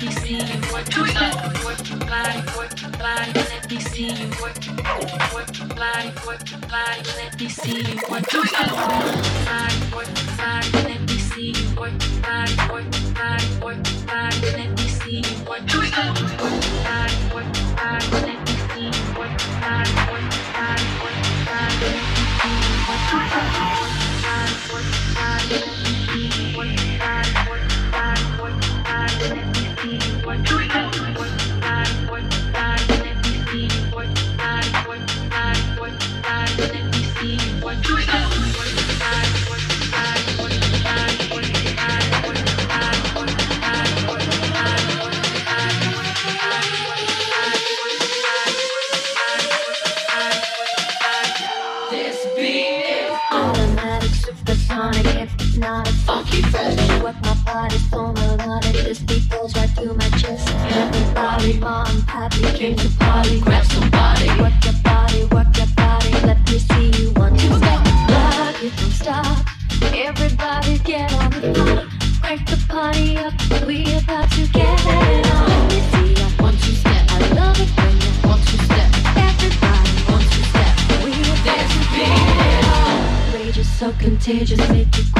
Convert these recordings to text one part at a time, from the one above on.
Let me see you work your work your body, work your body. Let me see you work your body, work your body, work your body. Let me see you work your body, work your body, work your body. Let me see you work your body, work your body, work your body. Let me see you work your body, work your body, work your body. Let me see you work your body, work your body, work your body. Let me see you work your body, work your body, work your body. contagious, make you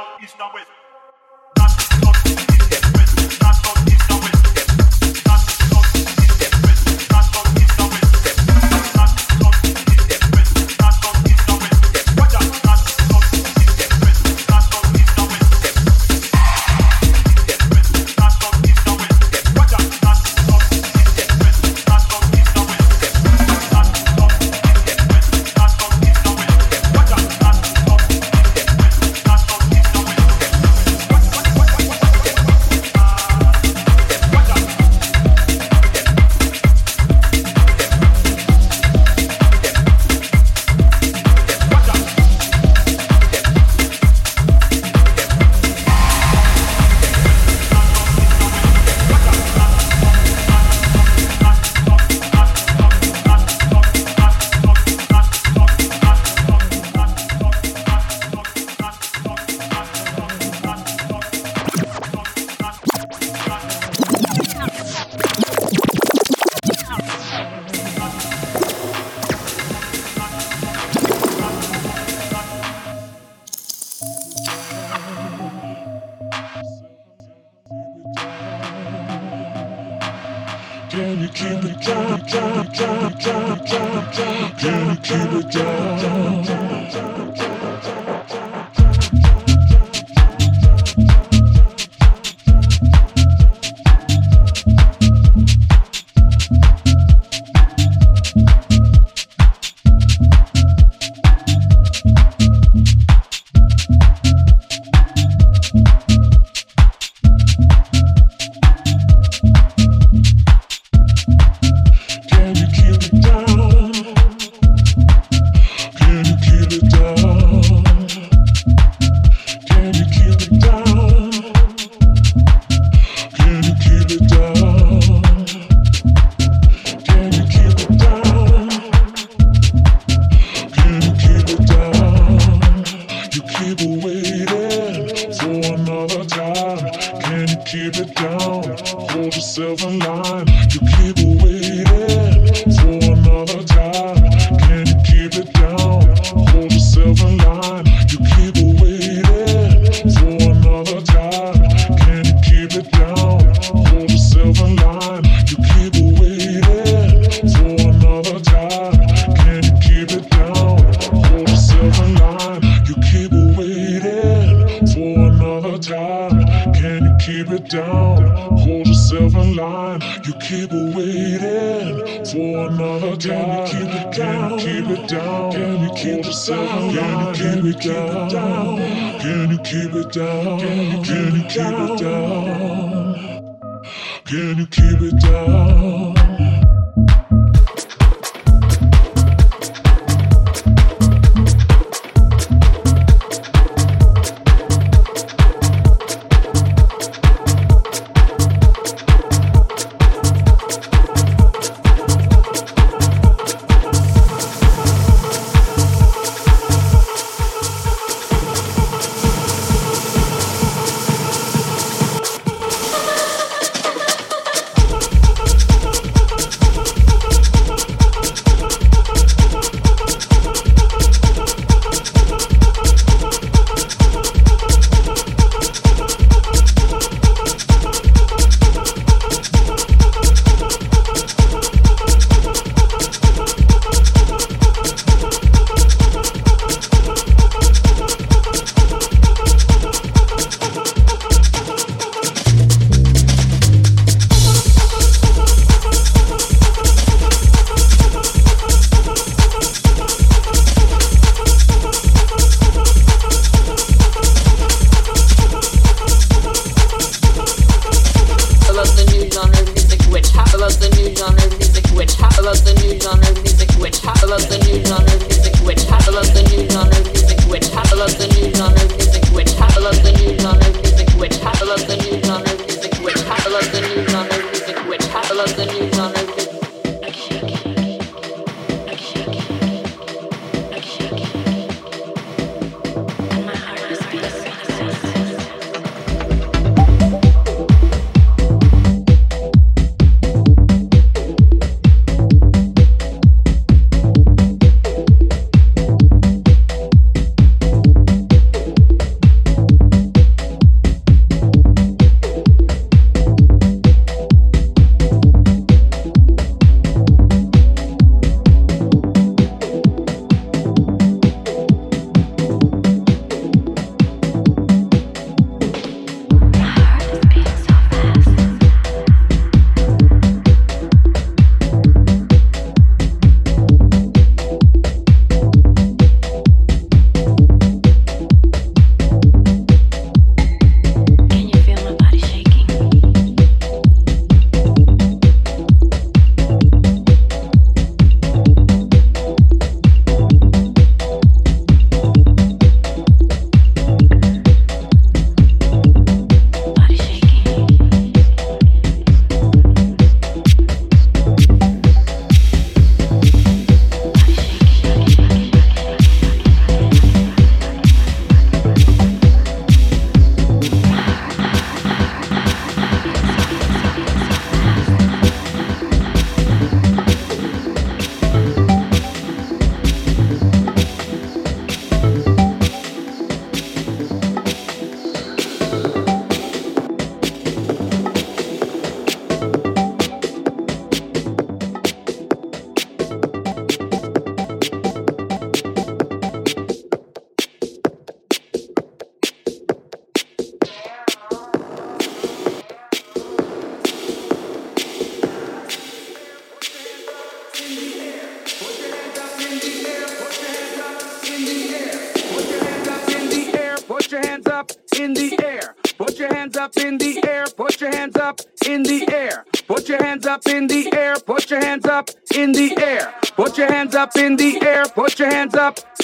north, east, and west.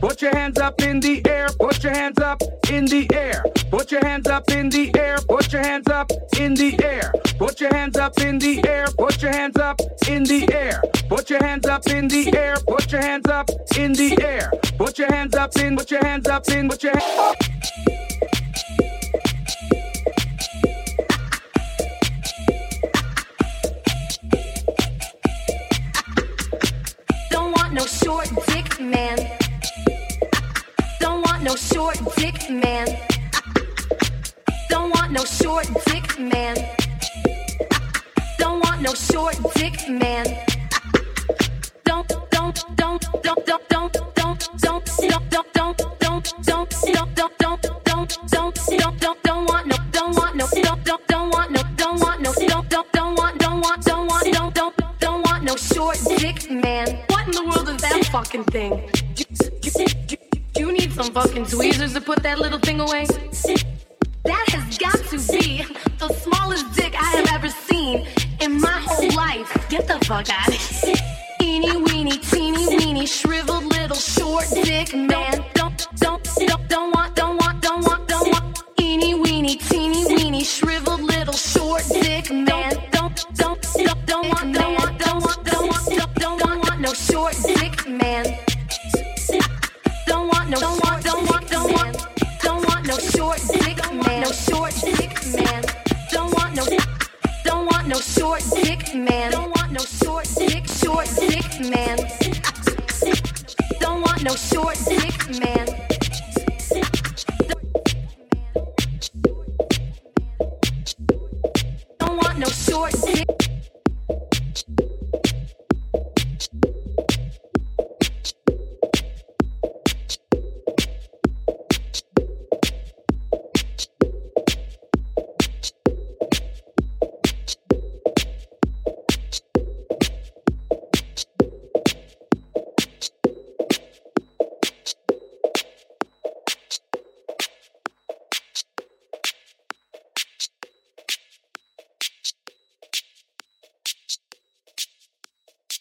Put your hands up in the air. Put your hands up in the air. Put your hands up in the air. Put your hands up in the air. Put your hands up in the air. Put your hands up in the air. Put your hands up in the air. Put your hands up in the air. Put your hands up in. Put your hands up in. Put your hands. Don't want no short no short dick man. Don't want no short dick man. Don't want no short dick man. Don't don't don't don't don't don't don't don't don't don't don't don't don't don't don't don't don't don't don't don't want no don't want don't don't don't want no don't want no don't don't don't want don't want don't want don't don't don't want no short dick man. What in the world is that fucking thing? Some fucking tweezers to put that little thing away. That has got to be the smallest dick I have ever seen in my whole life. Get the fuck out of here. Eeny weeny, teeny weeny, shriveled little short dick man.